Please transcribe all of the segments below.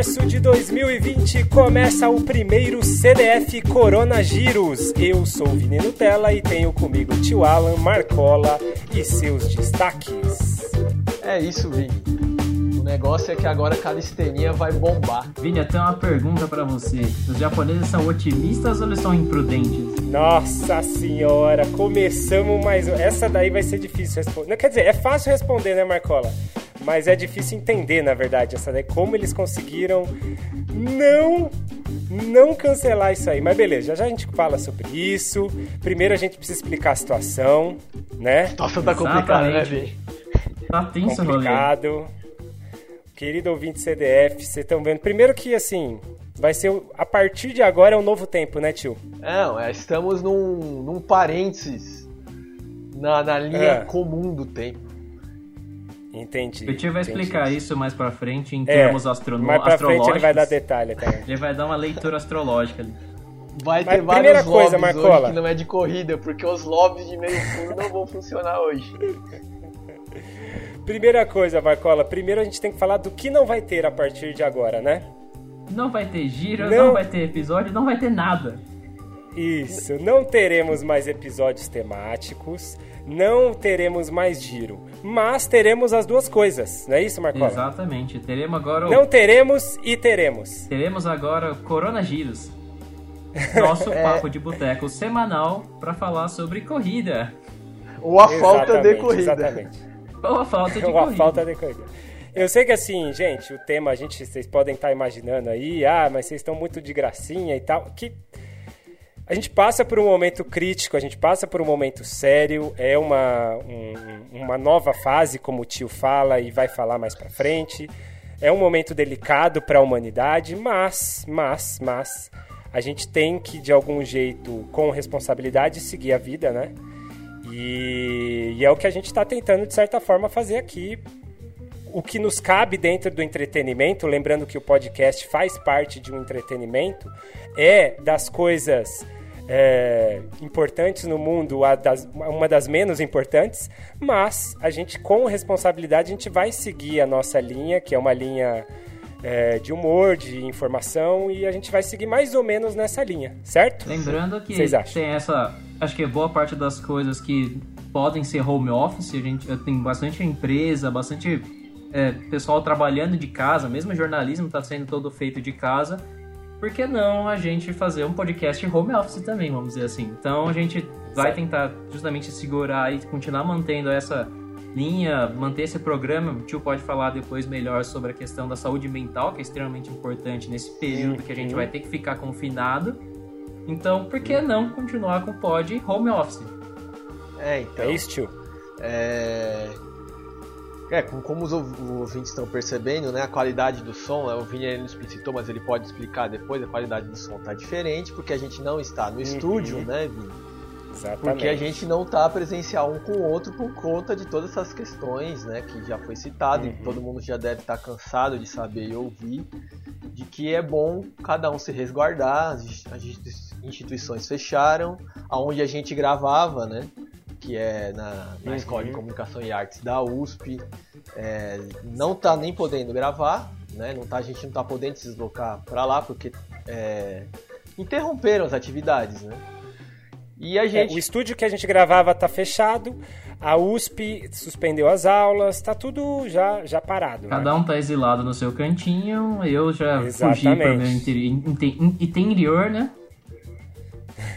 março de 2020 começa o primeiro CDF Corona Giros. Eu sou o Vini Nutella e tenho comigo o tio Alan Marcola e seus destaques. É isso, Vini. O negócio é que agora a calistenia vai bombar. Vini, eu tenho uma pergunta para você. Os japoneses são otimistas ou eles são imprudentes? Nossa senhora, começamos mais. Essa daí vai ser difícil responder. Quer dizer, é fácil responder, né, Marcola? Mas é difícil entender, na verdade, essa daí, como eles conseguiram não não cancelar isso aí. Mas beleza, já já a gente fala sobre isso. Primeiro a gente precisa explicar a situação, né? A situação tá complicada, né, Vini? Tá tenso complicado. Querido ouvinte CDF, vocês estão vendo. Primeiro que, assim, vai ser. A partir de agora é um novo tempo, né, tio? Não, é, estamos num, num parênteses na, na linha é. comum do tempo. Entendi. O tio vai entendi. explicar isso mais pra frente em termos é, astrono mais pra frente ele vai dar detalhe também. Ele vai dar uma leitura astrológica ali. Vai ter Mas vários coisa, Marcola. que não é de corrida, porque os lobbies de meio fundo não vão funcionar hoje. Primeira coisa, Marcola, primeiro a gente tem que falar do que não vai ter a partir de agora, né? Não vai ter giro, não, não vai ter episódio, não vai ter nada. Isso, não teremos mais episódios temáticos, não teremos mais giro, mas teremos as duas coisas, não é isso, Marcola? Exatamente, teremos agora o... Não teremos e teremos. Teremos agora Corona Giros, nosso é... papo de boteco semanal para falar sobre corrida. Ou a falta de corrida. Exatamente. Ou a falta de Ou corrida. a falta de corrida. Eu sei que assim, gente, o tema, a gente, vocês podem estar imaginando aí, ah, mas vocês estão muito de gracinha e tal, que a gente passa por um momento crítico, a gente passa por um momento sério, é uma, um, uma nova fase, como o tio fala e vai falar mais pra frente. É um momento delicado para a humanidade, mas, mas, mas, a gente tem que, de algum jeito, com responsabilidade, seguir a vida, né? E, e é o que a gente está tentando, de certa forma, fazer aqui. O que nos cabe dentro do entretenimento, lembrando que o podcast faz parte de um entretenimento, é das coisas é, importantes no mundo, das, uma das menos importantes, mas a gente, com responsabilidade, a gente vai seguir a nossa linha, que é uma linha é, de humor, de informação, e a gente vai seguir mais ou menos nessa linha, certo? Lembrando que tem essa. Acho que boa parte das coisas que podem ser home office, a gente tem bastante empresa, bastante é, pessoal trabalhando de casa, mesmo jornalismo está sendo todo feito de casa. Por que não a gente fazer um podcast home office também, vamos dizer assim? Então a gente vai tentar justamente segurar e continuar mantendo essa linha, manter esse programa. O tio pode falar depois melhor sobre a questão da saúde mental, que é extremamente importante nesse período que a gente vai ter que ficar confinado. Então, por que não continuar com o pod home office? É, então. É isso, tio. É... É, como os ouvintes estão percebendo, né, a qualidade do som, o Vini não explicitou, mas ele pode explicar depois, a qualidade do som está diferente, porque a gente não está no uhum. estúdio, né, Vini? Exatamente. Porque a gente não está presencial um com o outro por conta de todas essas questões, né, que já foi citado, uhum. e todo mundo já deve estar tá cansado de saber e ouvir, de que é bom cada um se resguardar, as instituições fecharam, aonde a gente gravava, né, que é na, na uhum. Escola de Comunicação e Artes da USP, é, não está nem podendo gravar, né? Não tá, a gente não está podendo se deslocar para lá porque é, interromperam as atividades, né? E a gente... É, o estúdio que a gente gravava está fechado, a USP suspendeu as aulas, está tudo já, já parado. Né? Cada né? um está exilado no seu cantinho, eu já Exatamente. fugi para o meu interior, né?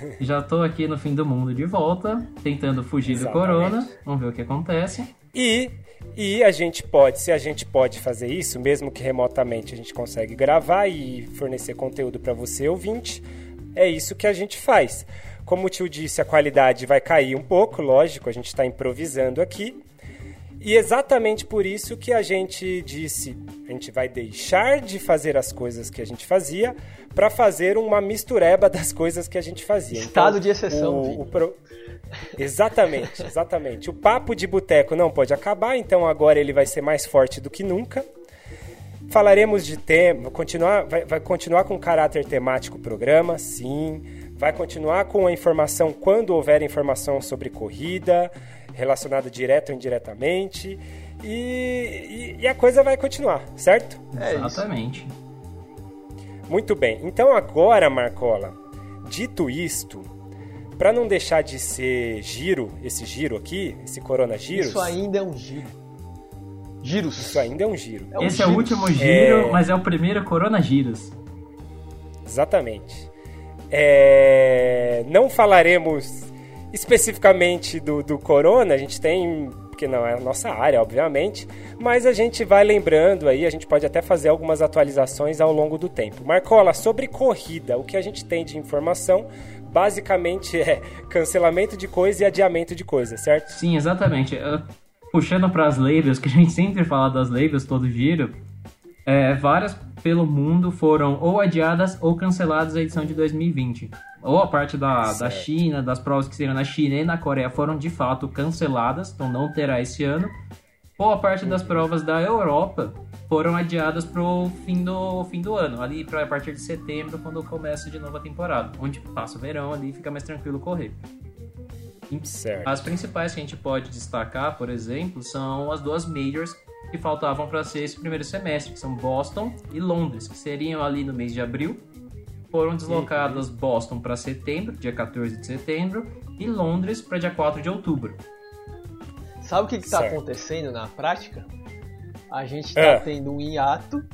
Já tô aqui no fim do mundo de volta, tentando fugir Exatamente. do corona. Vamos ver o que acontece. E e a gente pode, se a gente pode fazer isso, mesmo que remotamente a gente consegue gravar e fornecer conteúdo para você ouvinte, é isso que a gente faz. Como o tio disse, a qualidade vai cair um pouco, lógico, a gente está improvisando aqui. E exatamente por isso que a gente disse, a gente vai deixar de fazer as coisas que a gente fazia para fazer uma mistureba das coisas que a gente fazia. Estado então, de exceção. O, o pro... Exatamente, exatamente. O papo de boteco não pode acabar, então agora ele vai ser mais forte do que nunca. Falaremos de tema, continuar, vai, vai continuar com caráter temático o programa, sim. Vai continuar com a informação quando houver informação sobre corrida relacionado direto ou indiretamente. E, e, e, a coisa vai continuar, certo? É Exatamente. Muito bem. Então agora, Marcola, dito isto, para não deixar de ser giro, esse giro aqui, esse coronavírus. Isso ainda é um giro. Giros. Isso ainda é um giro. É um esse giros. é o último giro, é... mas é o primeiro coronavírus. Exatamente. É... Não falaremos especificamente do, do corona, a gente tem porque não é a nossa área, obviamente, mas a gente vai lembrando aí, a gente pode até fazer algumas atualizações ao longo do tempo. Marcola, sobre corrida, o que a gente tem de informação basicamente é cancelamento de coisa e adiamento de coisa, certo? Sim, exatamente. Puxando para as labels, que a gente sempre fala das labels todo giro, é, várias pelo mundo foram ou adiadas ou canceladas a edição de 2020 ou a parte da, da China, das provas que seriam na China e na Coreia foram de fato canceladas, então não terá esse ano, ou a parte das provas da Europa foram adiadas para o fim do, fim do ano, ali para a partir de setembro, quando começa de novo a temporada, onde passa o verão ali fica mais tranquilo correr. Certo. As principais que a gente pode destacar, por exemplo, são as duas majors que faltavam para ser esse primeiro semestre, que são Boston e Londres, que seriam ali no mês de abril foram deslocadas uhum. Boston para setembro, dia 14 de setembro, e Londres para dia 4 de outubro. Sabe o que está acontecendo na prática? A gente está é. tendo um hiato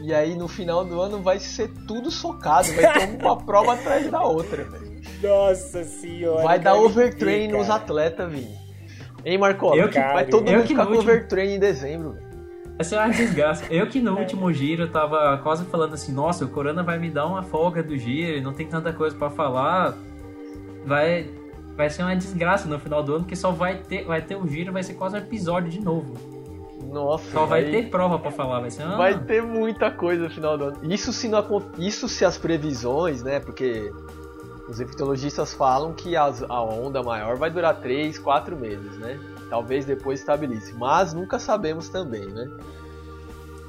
e aí no final do ano vai ser tudo socado, vai ter uma prova atrás da outra. Nossa senhora. Vai dar overtrain nos atletas, Vini. Hein, Marcola? Vai todo mundo ficar com overtrain em dezembro, velho. Essa é uma desgraça. Eu que no último giro tava quase falando assim, nossa, o Corona vai me dar uma folga do giro, não tem tanta coisa para falar. Vai vai ser uma desgraça no final do ano, porque só vai ter, vai ter o giro, vai ser quase um episódio de novo. Nossa, só vai, vai ter prova para falar, vai ser uma... Vai ter muita coisa no final do ano. Isso se não isso se as previsões, né? Porque os infectologistas falam que as, a onda maior vai durar 3, 4 meses, né? Talvez depois estabilize, mas nunca sabemos também, né?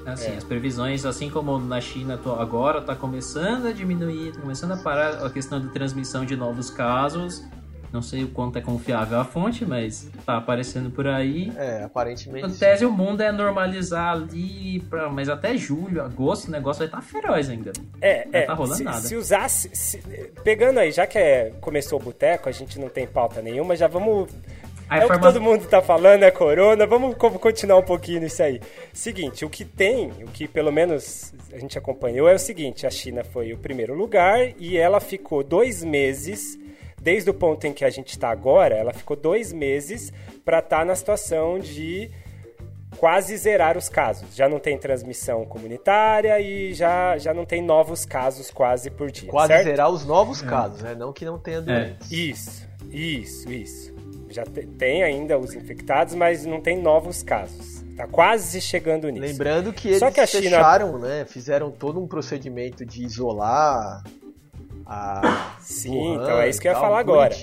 Assim, é. as previsões, assim como na China agora está começando a diminuir, tá começando a parar a questão de transmissão de novos casos. Não sei o quanto é confiável a fonte, mas tá aparecendo por aí. É, aparentemente. Em tese, o mundo é normalizar ali, pra, mas até julho, agosto, o negócio vai estar tá feroz ainda. É, não é. Tá rolando se, nada. Se usasse. Se, pegando aí, já que é, começou o boteco, a gente não tem pauta nenhuma, já vamos a é o que todo mundo tá falando, é corona. Vamos continuar um pouquinho nisso aí. Seguinte, o que tem, o que pelo menos a gente acompanhou é o seguinte: a China foi o primeiro lugar e ela ficou dois meses, desde o ponto em que a gente está agora, ela ficou dois meses para estar tá na situação de quase zerar os casos. Já não tem transmissão comunitária e já, já não tem novos casos quase por dia. Quase certo? zerar os novos é. casos, né? Não que não tenha doentes. É. Isso, isso, isso já tem ainda os infectados, mas não tem novos casos. Tá quase chegando nisso. Lembrando que eles Só que a China... fecharam, né? Fizeram todo um procedimento de isolar a Sim, Wuhan, então é isso que eu ia falar agora.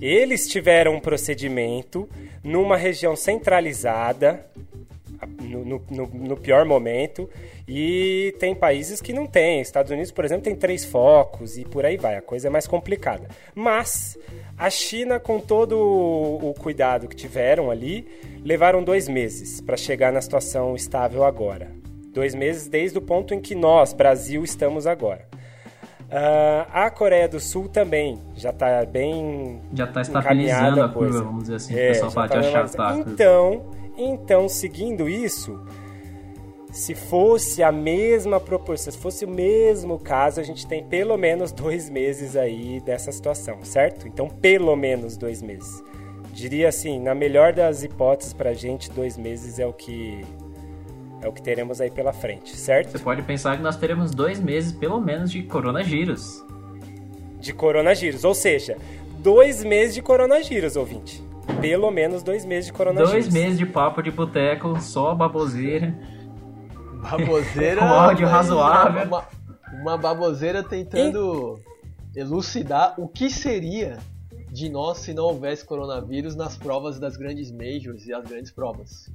Eles tiveram um procedimento numa região centralizada, no, no, no, pior momento, e tem países que não têm. Estados Unidos, por exemplo, tem três focos e por aí vai. A coisa é mais complicada. Mas a China, com todo o cuidado que tiveram ali, levaram dois meses para chegar na situação estável agora. Dois meses desde o ponto em que nós, Brasil, estamos agora. Uh, a Coreia do Sul também já está bem. Já está estabilizando a, curva, vamos dizer assim. É, o pessoal pode tá achar Então, então, seguindo isso, se fosse a mesma proporção, se fosse o mesmo caso, a gente tem pelo menos dois meses aí dessa situação, certo? Então, pelo menos dois meses. Diria assim, na melhor das hipóteses pra gente, dois meses é o que é o que teremos aí pela frente, certo? Você pode pensar que nós teremos dois meses, pelo menos, de coronavírus. De coronavírus, ou seja, dois meses de coronavírus, ouvinte. Pelo menos dois meses de coronavírus. Dois meses de papo de boteco, só baboseira. Baboseira. Com áudio razoável. Uma, uma baboseira tentando e... elucidar o que seria de nós se não houvesse coronavírus nas provas das grandes majors e as grandes provas.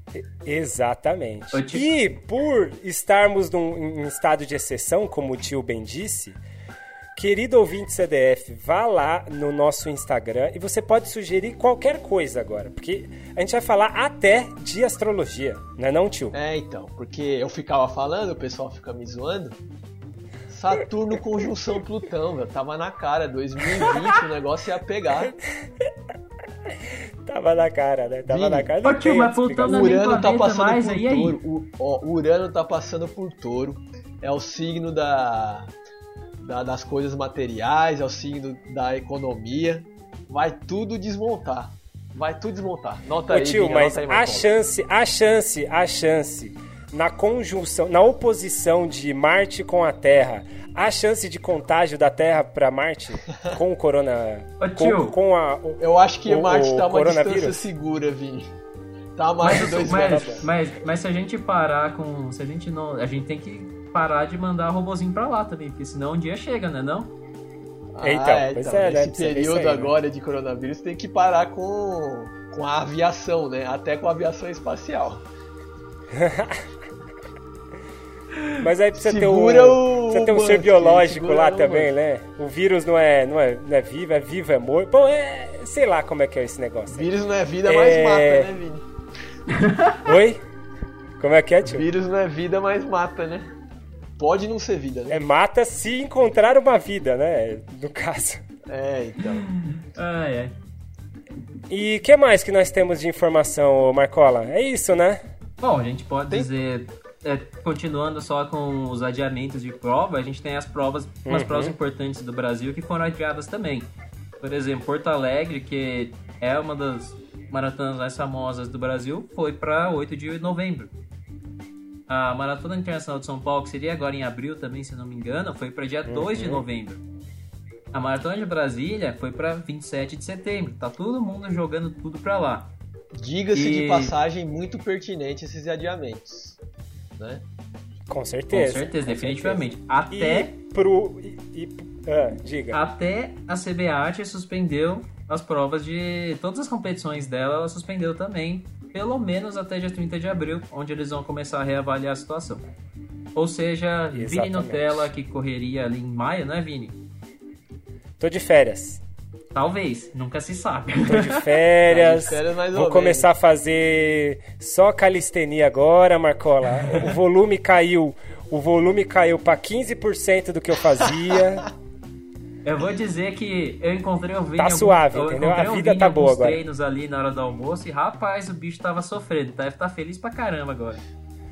Exatamente. E por estarmos num, em estado de exceção, como o tio bem disse, Querido ouvinte CDF, vá lá no nosso Instagram e você pode sugerir qualquer coisa agora, porque a gente vai falar até de astrologia, não é não, tio? É, então, porque eu ficava falando, o pessoal fica me zoando. Saturno conjunção Plutão, velho. Tava na cara. 2020 o negócio ia pegar. Tava na cara, né? Tava Vini, na cara. Ô, tio, mas Plutão O não é Urano tá passando mais, por aí, aí? touro. O, ó, o Urano tá passando por touro. É o signo da, da- das coisas materiais, é o signo da economia. Vai tudo desmontar. Vai tudo desmontar. Nota Ô aí, tio, Vini, mas aí, a chance, a chance, a chance na conjunção, na oposição de Marte com a Terra, a chance de contágio da Terra para Marte com o corona, Ô, com, tio. com a o- Eu acho que o- Marte tá uma distância segura, Vini. Tá mais de Mas, dois mas, metros. mas, mas se a gente parar com. Se a gente não. A gente tem que parar de mandar robozinho pra lá também, porque senão um dia chega, né não? Ah, Então, pois é, né? Nesse Precisa ver período isso aí, né? agora de coronavírus tem que parar com, com a aviação, né? Até com a aviação espacial. Mas aí precisa ter um, Segura o precisa ter um ser biológico segura lá o também, né? O vírus não é, não é, não é vivo, é vivo, é morto. Bom, é, sei lá como é que é esse negócio. aí. Vírus não é vida, É. mas mata, né, Vini? Oi? Como é que é, tio? Vírus não é vida, mas mata, né? Pode não ser vida, né? É mata se encontrar uma vida, né? No caso. É, então. Ai, ai. E o que mais que nós temos de informação, Marcola? É isso, né? Bom, a gente pode Tem- dizer, é, continuando só com os adiamentos de prova, a gente tem as provas, umas Uhum. provas importantes do Brasil que foram adiadas também. Por exemplo, Porto Alegre, que é uma das maratonas mais famosas do Brasil, foi para 8 de novembro. A Maratona Internacional de São Paulo, que seria agora em abril também, se não me engano, foi para dia 2 Uhum. de novembro. A Maratona de Brasília foi para 27 de setembro. Tá todo mundo jogando tudo para lá. Diga-se E- de passagem muito pertinente esses adiamentos. Né? Com certeza. Com certeza, com definitivamente. certeza. Até E pro. E, e- ah, diga. Até a CBAT suspendeu as provas de todas as competições dela, ela suspendeu também, pelo menos até dia 30 de abril, onde eles vão começar a reavaliar a situação. Ou seja, Vini Exatamente. Nutella, que correria ali em maio, né, Vini? Tô de férias. Talvez, nunca se sabe. Tô de férias. Tá de férias Vou menos. começar a fazer só calistenia agora, Marcola. O volume caiu. O volume caiu pra 15% do que eu fazia. Eu vou dizer que eu encontrei o Vini. Tá algum- suave, eu entendeu? A vida tá boa agora. treinos ali na hora do almoço e rapaz, o bicho tava sofrendo. Deve estar feliz pra caramba agora.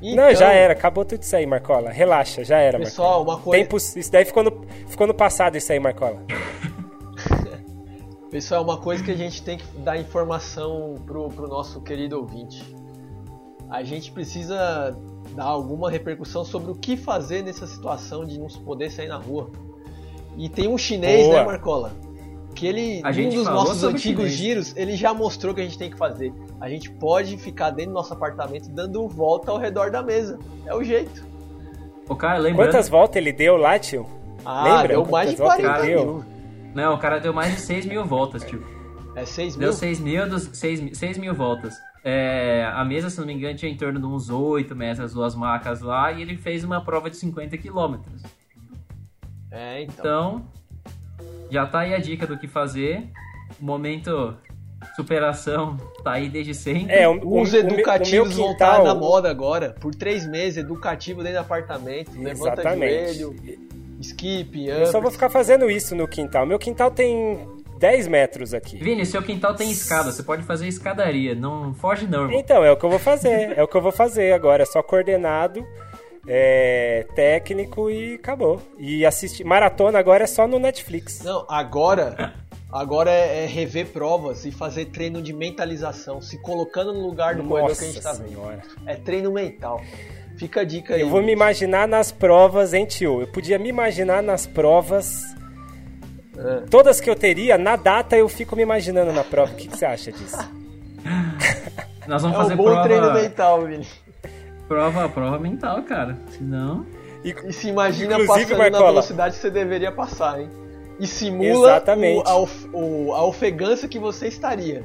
Não, Então, já era. Acabou tudo isso aí, Marcola. Relaxa, já era, Pessoal, Marcola. uma coisa- Tempo, isso daí ficou no, ficou no passado isso aí, Marcola. Pessoal, uma coisa que a gente tem que dar informação pro, pro nosso querido ouvinte. A gente precisa dar alguma repercussão sobre o que fazer nessa situação de não se poder sair na rua. E tem um chinês, Boa. né, Marcola? Que ele, A num gente dos nossos antigos chinês. giros, ele já mostrou o que a gente tem que fazer. A gente pode ficar dentro do nosso apartamento dando volta ao redor da mesa. É o jeito. O cara, lembrando... Quantas voltas ele deu lá, tio? Ah, Lembra deu mais de quantas voltas 40 ele deu? mil. Não, o cara deu mais de 6 mil voltas, tio. É 6 mil? Deu 6 mil, dos, 6, mil- 6 mil voltas. É, a mesa, se não me engano, tinha em torno de uns 8 metros, as duas macas lá, e ele fez uma prova de 50 quilômetros. É, então. Então, já tá aí a dica do que fazer. O momento superação tá aí desde sempre. É, o, o, Os educativos vão estar na moda agora. Por três meses, educativo dentro do apartamento. Levanta Exatamente. joelho, skip, Eu só vou up. ficar fazendo isso no quintal. Meu quintal tem 10 metros aqui. Vini, seu quintal tem escada, você pode fazer escadaria. Não foge não, irmão. Então, é o que eu vou fazer. É o que eu vou fazer agora. É só coordenado, é, técnico e acabou. E assistir. Maratona agora é só no Netflix. Não, agora, agora é, é rever provas e fazer treino de mentalização, se colocando no lugar do corredor que a gente tá vendo. É treino mental. Fica a dica aí. Eu vou me imaginar nas provas, hein, tio? Eu podia me imaginar nas provas. É. Todas que eu teria, na data eu fico me imaginando na prova. O que, que você acha disso? Nós vamos É um fazer bom prova, treino mental, Vini. prova, prova mental, cara. Senão... E, E se imagina passando na Marcola. velocidade que você deveria passar, hein? E simula Exatamente. o- a, of- o- a ofegância que você estaria.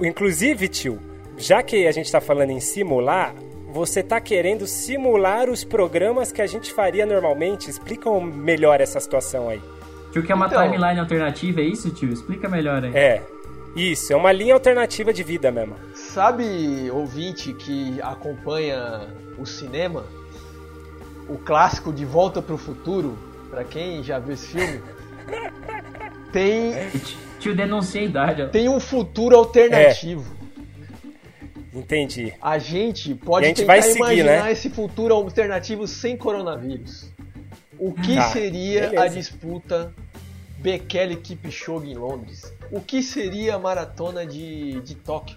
Inclusive, tio, já que a gente está falando em simular, você está querendo simular os programas que a gente faria normalmente? Explica melhor essa situação aí. Tio, que é uma Então. timeline alternativa, é isso, tio? Explica melhor aí. É, isso, é uma linha alternativa de vida mesmo. Sabe, ouvinte que acompanha o cinema? o clássico de Volta pro Futuro, pra quem já viu esse filme, tem, Tio denuncia a idade. ó. tem um futuro alternativo. Entendi. A gente pode a gente tentar vai seguir, imaginar né? esse futuro alternativo sem coronavírus. O que Tá, seria beleza. a disputa Bekele Kipchoge em Londres? O que seria a maratona de, de Tóquio?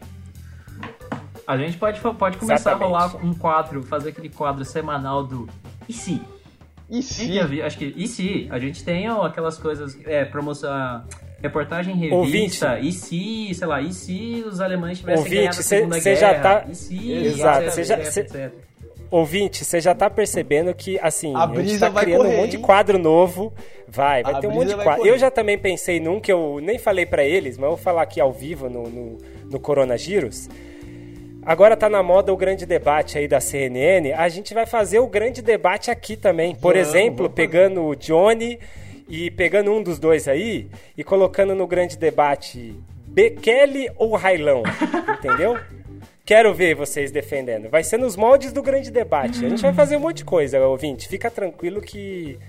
A gente pode, pode começar Exatamente. a rolar um quadro, fazer aquele quadro semanal do e se? E se? Acho que e se? A gente tem ó, aquelas coisas, é, promoção, reportagem em revista, e se, sei lá, e se os alemães tivessem Ouvinte, ganhado a cê- Segunda cê já Guerra? tá- E se, Exato, etc, já- etc, cê- etc. Ouvinte, você já tá percebendo que, assim, A a, gente tá vai criando correr, um monte de quadro novo. Vai, vai A ter um monte de quadro. Eu já também pensei num que eu nem falei pra eles, mas eu vou falar aqui ao vivo no, no, no Coronagiros. Agora tá na moda o grande debate aí da CNN. A gente vai fazer o grande debate aqui também. Por Vamos, exemplo, pegando o Johnny e pegando um dos dois aí e colocando no grande debate Bekele ou Railão. Entendeu? Quero ver vocês defendendo. Vai ser nos moldes do grande debate. A gente vai fazer um monte de coisa, ouvinte. Fica tranquilo que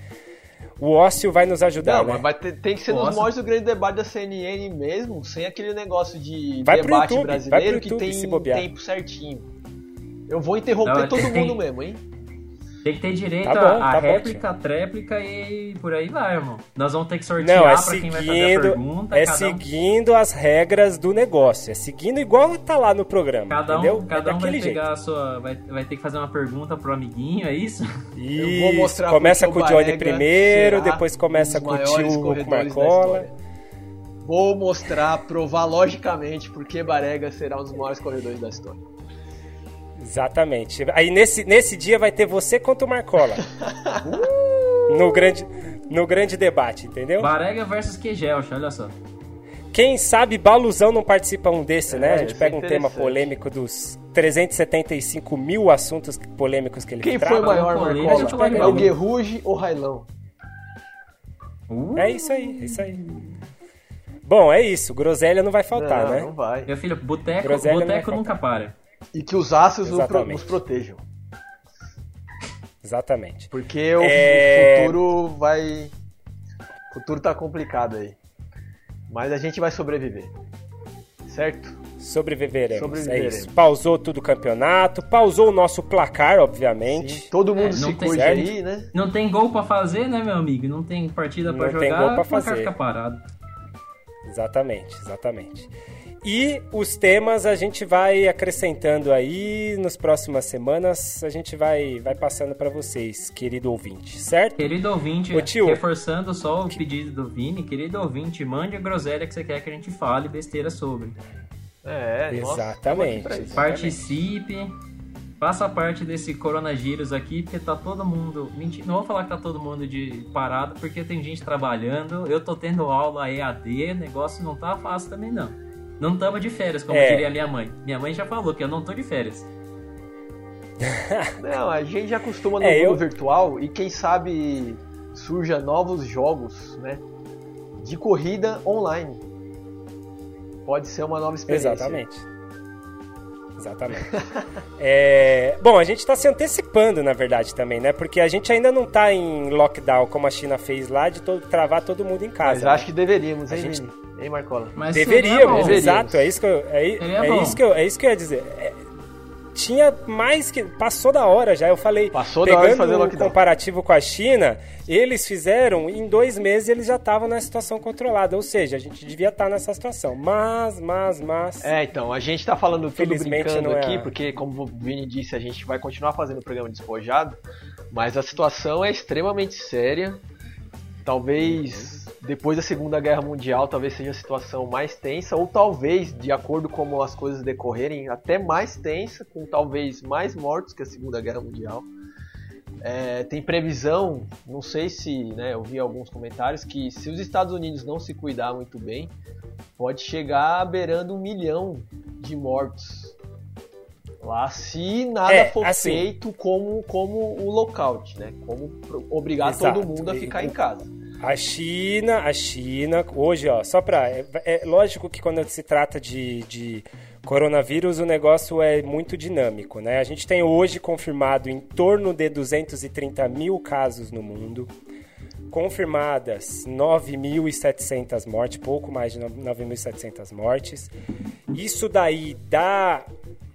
o ócio vai nos ajudar, Não, né? mas vai ter- tem que ser nos moldes do grande debate da CNN mesmo, sem aquele negócio de Vai pro debate YouTube, vai brasileiro pro que YouTube tem se bobear. tempo certinho. Eu vou interromper Não, todo tem- mundo mesmo, hein? Tem que ter direito Tá a, bom, a tá bom, réplica, a tréplica e por aí vai, irmão. Nós vamos ter que sortear Não, é pra quem vai fazer a seguindo, pergunta. é cada um, seguindo as regras do negócio. É seguindo igual tá lá no programa, cada entendeu? um, cada é um vai daquele pegar a sua. Vai, vai ter que fazer uma pergunta pro amiguinho, é isso? jeito. Eu vou mostrar começa com o Johnny primeiro, depois começa com o tio Marcola. Vou mostrar, provar logicamente porque Barega será um dos maiores corredores da história. Exatamente. Aí nesse, nesse dia vai ter você contra o Marcola. no, grande, no grande debate, entendeu? Barega versus Quegelcha, olha só. Quem sabe Baluzão não participa um desse, né? É, A gente isso pega é um tema polêmico dos 375 mil assuntos polêmicos que ele Quem trata. foi maior, Marcola? a gente pega É o. Guerruge ou Railão? Uh, É isso aí, é isso aí. Bom, é isso. Groselha não vai faltar, não, né? não vai. Meu filho, boteco, boteco nunca para. E que os astros nos pro- Exatamente. nos protejam. Exatamente. Porque o- É. o futuro vai. O futuro tá complicado aí. Mas a gente vai sobreviver. Certo? Sobreviveremos, Sobreviveremos. é isso. Pausou tudo o campeonato, pausou o nosso placar, obviamente. Todo mundo É, não se certo. aí, né? Não tem gol pra fazer, né, meu amigo? Não tem partida pra Não tem jogar, gol pra o placar fazer. fica parado. Exatamente, exatamente. E os temas a gente vai acrescentando aí nas próximas semanas, a gente vai, vai passando para vocês, querido ouvinte, certo? Querido ouvinte, Ô, tio. reforçando só o pedido do Vini, querido ouvinte, mande a groselha que você quer que a gente fale besteira sobre. É, Exatamente. Participe, faça parte desse coronavírus aqui, porque tá todo mundo. Mentira, não vou falar que tá todo mundo de parado, porque tem gente trabalhando. Eu tô tendo aula EAD, o negócio não tá fácil também não. Não tamo de férias, como É. diria minha mãe. Minha mãe já falou que eu não tô de férias. Não, a gente já acostuma no É, mundo eu- virtual e quem sabe surja novos jogos, né? De corrida online. Pode ser uma nova experiência. Exatamente. Exatamente. É, bom, a gente está se antecipando, na verdade, também, né? Porque a gente ainda não está em lockdown, como a China fez lá, de todo, travar todo mundo em casa. Mas né? acho que deveríamos, A hein, gente- Vini? Hein, Marcola? Mas Deveríamos, bom. Deveríamos. exato, é isso que eu, é, é isso que eu, é isso que eu ia dizer. É, tinha mais que. Passou da hora já. Eu falei. Passou da hora de pegando fazer o lockdown. comparativo com a China, eles fizeram, em dois meses eles já estavam na situação controlada. Ou seja, a gente devia estar nessa situação. Mas, mas, mas. É, então, a gente tá falando tudo Felizmente brincando é aqui, a- porque, como o Vini disse, a gente vai continuar fazendo o programa despojado, mas a situação é extremamente séria. Talvez depois da Segunda Guerra Mundial, talvez seja a situação mais tensa, ou talvez, de acordo como as coisas decorrerem, até mais tensa, com talvez mais mortos que a Segunda Guerra Mundial. É, tem previsão, não sei se, né, eu vi alguns comentários, que se os Estados Unidos não se cuidar muito bem, pode chegar beirando um milhão de mortos lá se nada É, for assim- feito como, como o lockout, né? Como obrigar Exato. todo mundo a ficar em casa. A China, a China, hoje, ó, só pra. É, é lógico que quando se trata de, de Coronavírus, o negócio é muito dinâmico, né? A gente tem hoje confirmado em torno de 230 mil casos no mundo, confirmadas 9.700 mortes, pouco mais de 9.700 mortes. Isso daí dá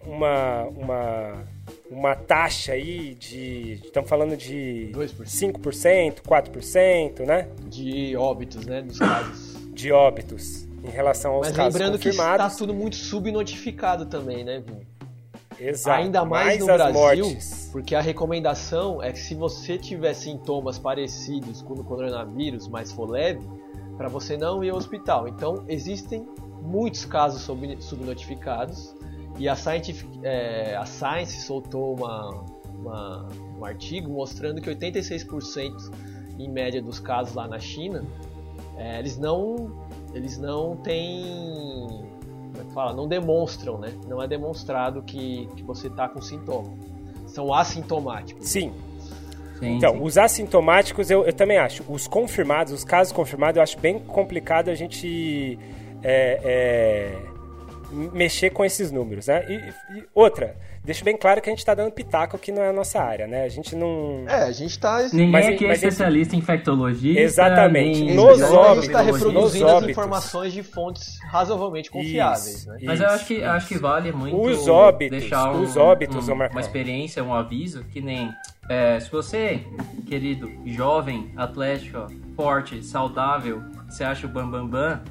uma, uma, uma taxa aí de. Estamos falando de 2%. 5%, 4%, né? De óbitos, né? Dos casos. De óbitos em relação aos Mas casos lembrando que está tudo muito subnotificado também, né, Vini? Exato. Ainda mais, mais no as Brasil, mortes. porque a recomendação é que se você tiver sintomas parecidos com o coronavírus, mas for leve, para você não ir ao hospital. Então, existem muitos casos sub- subnotificados e a, Scientific, é, a Science soltou uma, uma- um artigo mostrando que 86% em média dos casos lá na China, é, eles não eles não têm como é que fala? não demonstram, né? Não é demonstrado que, que você está com sintoma. São assintomáticos. Sim. Sim, Então, sim. os assintomáticos eu, eu também acho. Os confirmados, os casos confirmados, eu acho bem complicado a gente é, é, mexer com esses números, né? E, e outra, deixo bem claro que a gente está dando pitaco que não é a nossa área, né? A gente não... É, a gente está Ninguém Mas- aqui é mas esse- especialista em infectologista. Exatamente. nem Nos gente está óbitos, reproduzindo as óbitos. informações de fontes razoavelmente confiáveis, Isso, né? Mas eu acho que, acho que vale muito Os óbitos, deixar um, os óbitos, um- ô Marcão. uma experiência, um aviso, que nem é, se você, querido, jovem, atlético, forte, saudável, você acha o bambambam, bam, bam,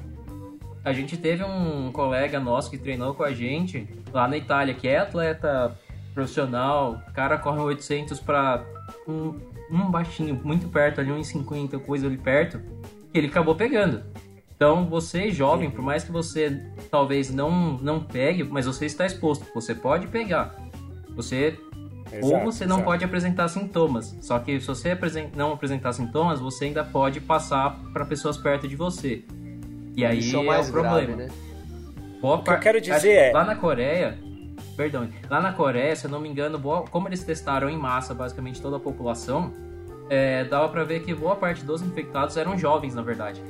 a gente teve um colega nosso que treinou com a gente lá na Itália, que é atleta profissional, o cara corre um 800 para um, um baixinho, muito perto, ali 1,50, coisa ali perto, que ele acabou pegando. Então, você jovem, por mais que você talvez não, não pegue, mas você está exposto, você pode pegar. Você ou Exato, você não exato. pode apresentar sintomas. Só que se você não apresentar sintomas, você ainda pode passar para pessoas perto de você. E aí Isso é o é mais o grave, problema. né? Boa O que eu quero dizer é- Lá na Coreia, perdão, lá na Coreia, se eu não me engano, boa- como eles testaram em massa basicamente toda a população, é, dava pra ver que boa parte dos infectados eram jovens, na verdade.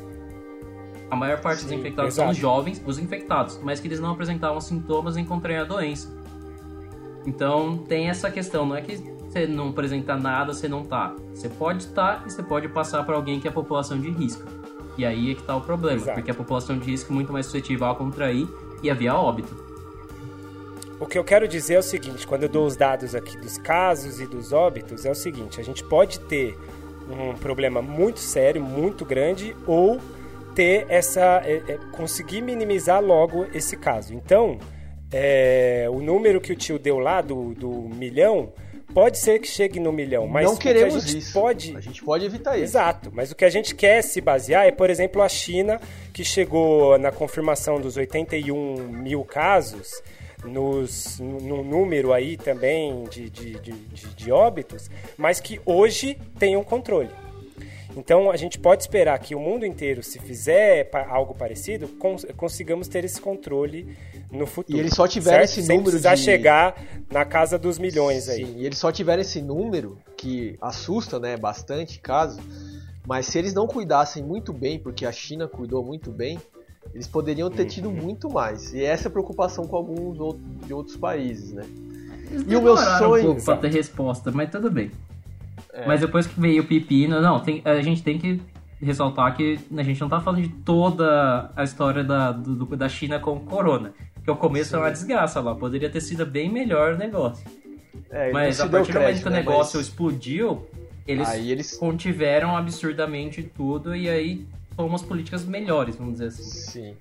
A maior parte dos Sim, infectados são exato. os jovens, os infectados, mas que eles não apresentavam sintomas em contrair a doença. Então tem essa questão, não é que você não apresentar nada, você não tá. Você pode estar e você pode passar para alguém que é a população de risco. E aí é que tá o problema, Exato. porque a população de risco é muito mais suscetível a contrair e a via óbito. O que eu quero dizer é o seguinte, quando eu dou os dados aqui dos casos e dos óbitos, é o seguinte, a gente pode ter um problema muito sério, muito grande, ou ter essa. é, é, conseguir minimizar logo esse caso. Então, é, o número que o tio deu lá do, do milhão, pode ser que chegue no milhão, mas não o que a queremos gente isso. pode. A gente pode evitar isso. Exato, mas o que a gente quer se basear é, por exemplo, a China, que chegou na confirmação dos 81 mil casos, nos, no, número aí também de, de, de, de- de óbitos, mas que hoje tem um controle. Então a gente pode esperar que o mundo inteiro, se fizer algo parecido, cons- consigamos ter esse controle no futuro. E eles só tiveram certo? esse Sem número precisar de- chegar na casa dos milhões aí. Sim, e eles só tiveram esse número que assusta, né, bastante caso. Mas se eles não cuidassem muito bem, porque a China cuidou muito bem, eles poderiam ter tido muito mais. E essa é a preocupação com alguns outros, de outros países, né? Eles E o meu sonho- um pouco pra ter resposta, mas tudo bem. É. Mas depois que veio o pepino, não, tem- a gente tem que ressaltar que a gente não tá falando de toda a história da, do- da China com o corona. Que o começo é uma desgraça lá, poderia ter sido bem melhor o negócio. É, Mas a partir do momento que o né, negócio mas explodiu, eles, Aí eles. contiveram absurdamente tudo e aí foram umas políticas melhores, vamos dizer assim. Sim.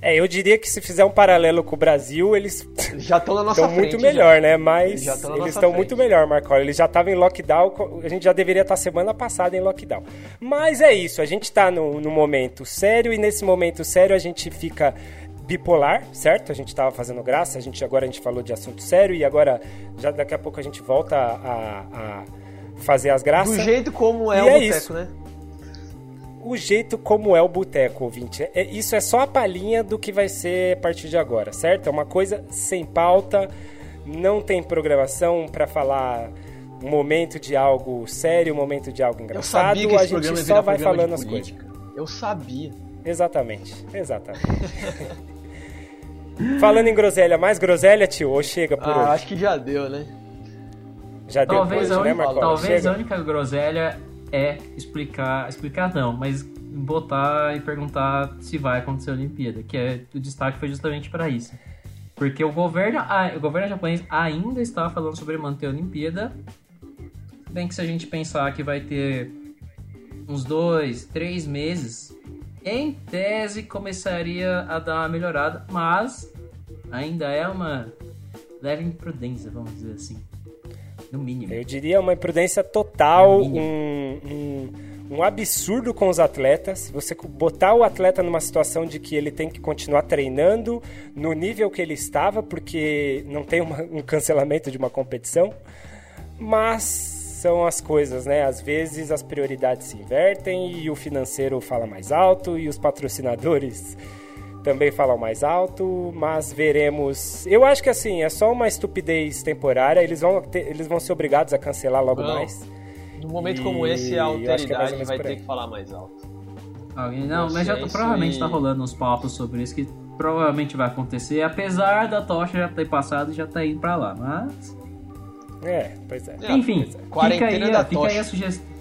É, eu diria que se fizer um paralelo com o Brasil, eles já estão na nossa frente. muito já. melhor, né? Mas Eles já estão muito melhor, Marcola. Eles já estavam em lockdown, a gente já deveria estar semana passada em lockdown. Mas é isso, a gente está no, no momento sério e nesse momento sério a gente fica bipolar, certo? A gente estava fazendo graça, a gente agora a gente falou de assunto sério e agora já daqui a pouco a gente volta a, a fazer as graças. Do jeito como é E o é boteco, né? O jeito como é o boteco, ouvinte. É, isso é só a palhinha do que vai ser a partir de agora, certo? É uma coisa sem pauta, não tem programação para falar um momento de algo sério, um momento de algo Eu engraçado. sabia que a gente só vai programa falando as coisas. Eu sabia. Exatamente, exatamente. Falando em groselha, mais groselha, tio? Ou chega por ah, hoje? acho que já deu, né? Já talvez deu hoje, a, né, única, talvez a única groselha é explicar, explicar não, mas botar e perguntar se vai acontecer a Olimpíada, que é o destaque foi justamente para isso. Porque o governo, o governo japonês ainda está falando sobre manter a Olimpíada. Bem que se a gente pensar que vai ter uns dois, três meses, em tese começaria a dar uma melhorada, mas ainda é uma leve imprudência, vamos dizer assim. No mínimo. Eu diria uma imprudência total, um, um, um, absurdo com os atletas. Você botar o atleta numa situação de que ele tem que continuar treinando no nível que ele estava, porque não tem uma, um cancelamento de uma competição. Mas são as coisas, né? Às vezes as prioridades se invertem e o financeiro fala mais alto e os patrocinadores também falam mais alto, mas veremos. Eu acho que assim, é só uma estupidez temporária, eles vão, ter, eles vão ser obrigados a cancelar logo Não. mais. Num momento e... como esse, a alteridade é vai ter que falar mais alto. Alguém, não, mas já tá, provavelmente está rolando uns papos sobre isso que provavelmente vai acontecer, apesar da tocha já ter passado e já tá indo para lá, mas. É, pois é. Enfim, pois é. Fica, aí, fica aí a sugestão.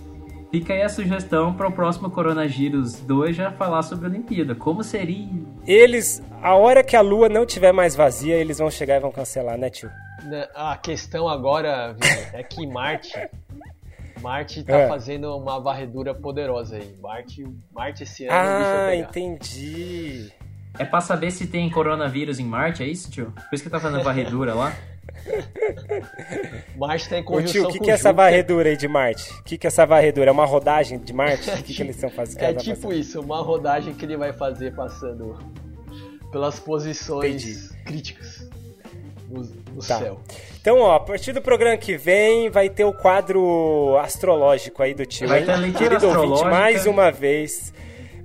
Fica aí a sugestão para o próximo Coronavírus 2 já falar sobre a Olimpíada. Como seria? Eles, a hora que a lua não tiver mais vazia, eles vão chegar e vão cancelar, né, tio? Né, a questão agora, Vini, é que Marte. Marte tá é. fazendo uma varredura poderosa aí. Marte, Marte esse ano. Ah, entendi. É pra saber se tem coronavírus em Marte, é isso, tio? Por isso que tá fazendo varredura lá? Marte tem conjunção Ô, tio, o que, que é essa varredura aí de Marte? O que, que é essa varredura? É uma rodagem de Marte? O que, que eles estão fazendo? É tipo fazendo? isso, uma rodagem que ele vai fazer passando pelas posições Entendi. críticas no, no tá. céu. Então, ó, a partir do programa que vem vai ter o quadro astrológico aí do tio. Vai ter a Querido ouvinte, mais uma vez,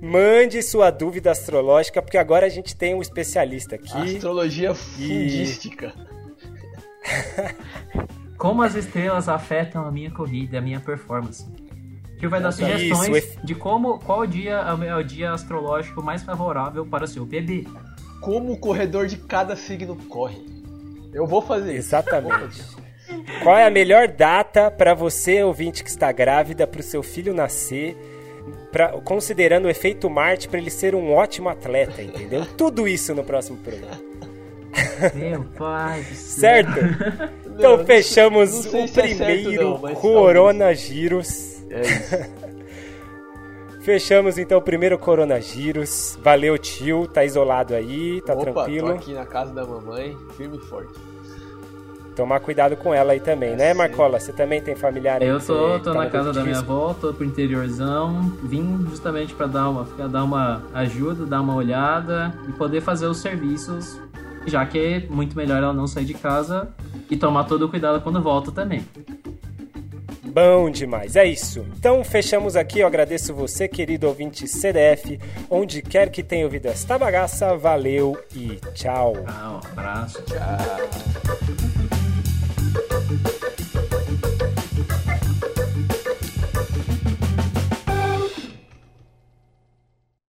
mande sua dúvida astrológica, porque agora a gente tem um especialista aqui. Astrologia fundística. E... Como as estrelas afetam a minha corrida, a minha performance. Que vai dar sugestões Isso, de como qual dia é o dia astrológico mais favorável para o seu bebê. Como o corredor de cada signo corre. Eu vou fazer Exatamente. isso. Exatamente. Qual é a melhor data para você, ouvinte que está grávida, para o seu filho nascer, pra, considerando o efeito Marte para ele ser um ótimo atleta, entendeu? Tudo isso no próximo programa. Meu pai do céu. Certo? Então não, fechamos o primeiro é Coronavírus. É isso. Fechamos então o primeiro coronavírus. Valeu, tio. Tá isolado aí, tá Opa, tranquilo. Tô aqui na casa da mamãe, firme e forte. Tomar cuidado com ela aí também, é né, Marcola? Você também tem familiar aí? Eu tô, tô tá na casa da minha avó, tô pro interiorzão. Vim justamente para dar uma, dar uma ajuda, dar uma olhada e poder fazer os serviços já que é muito melhor ela não sair de casa e tomar todo o cuidado quando volta também. Bom demais, é isso. Então fechamos aqui, eu agradeço você, querido ouvinte CDF, onde quer que tenha ouvido esta bagaça, valeu e tchau. Ah, um abraço. Tchau.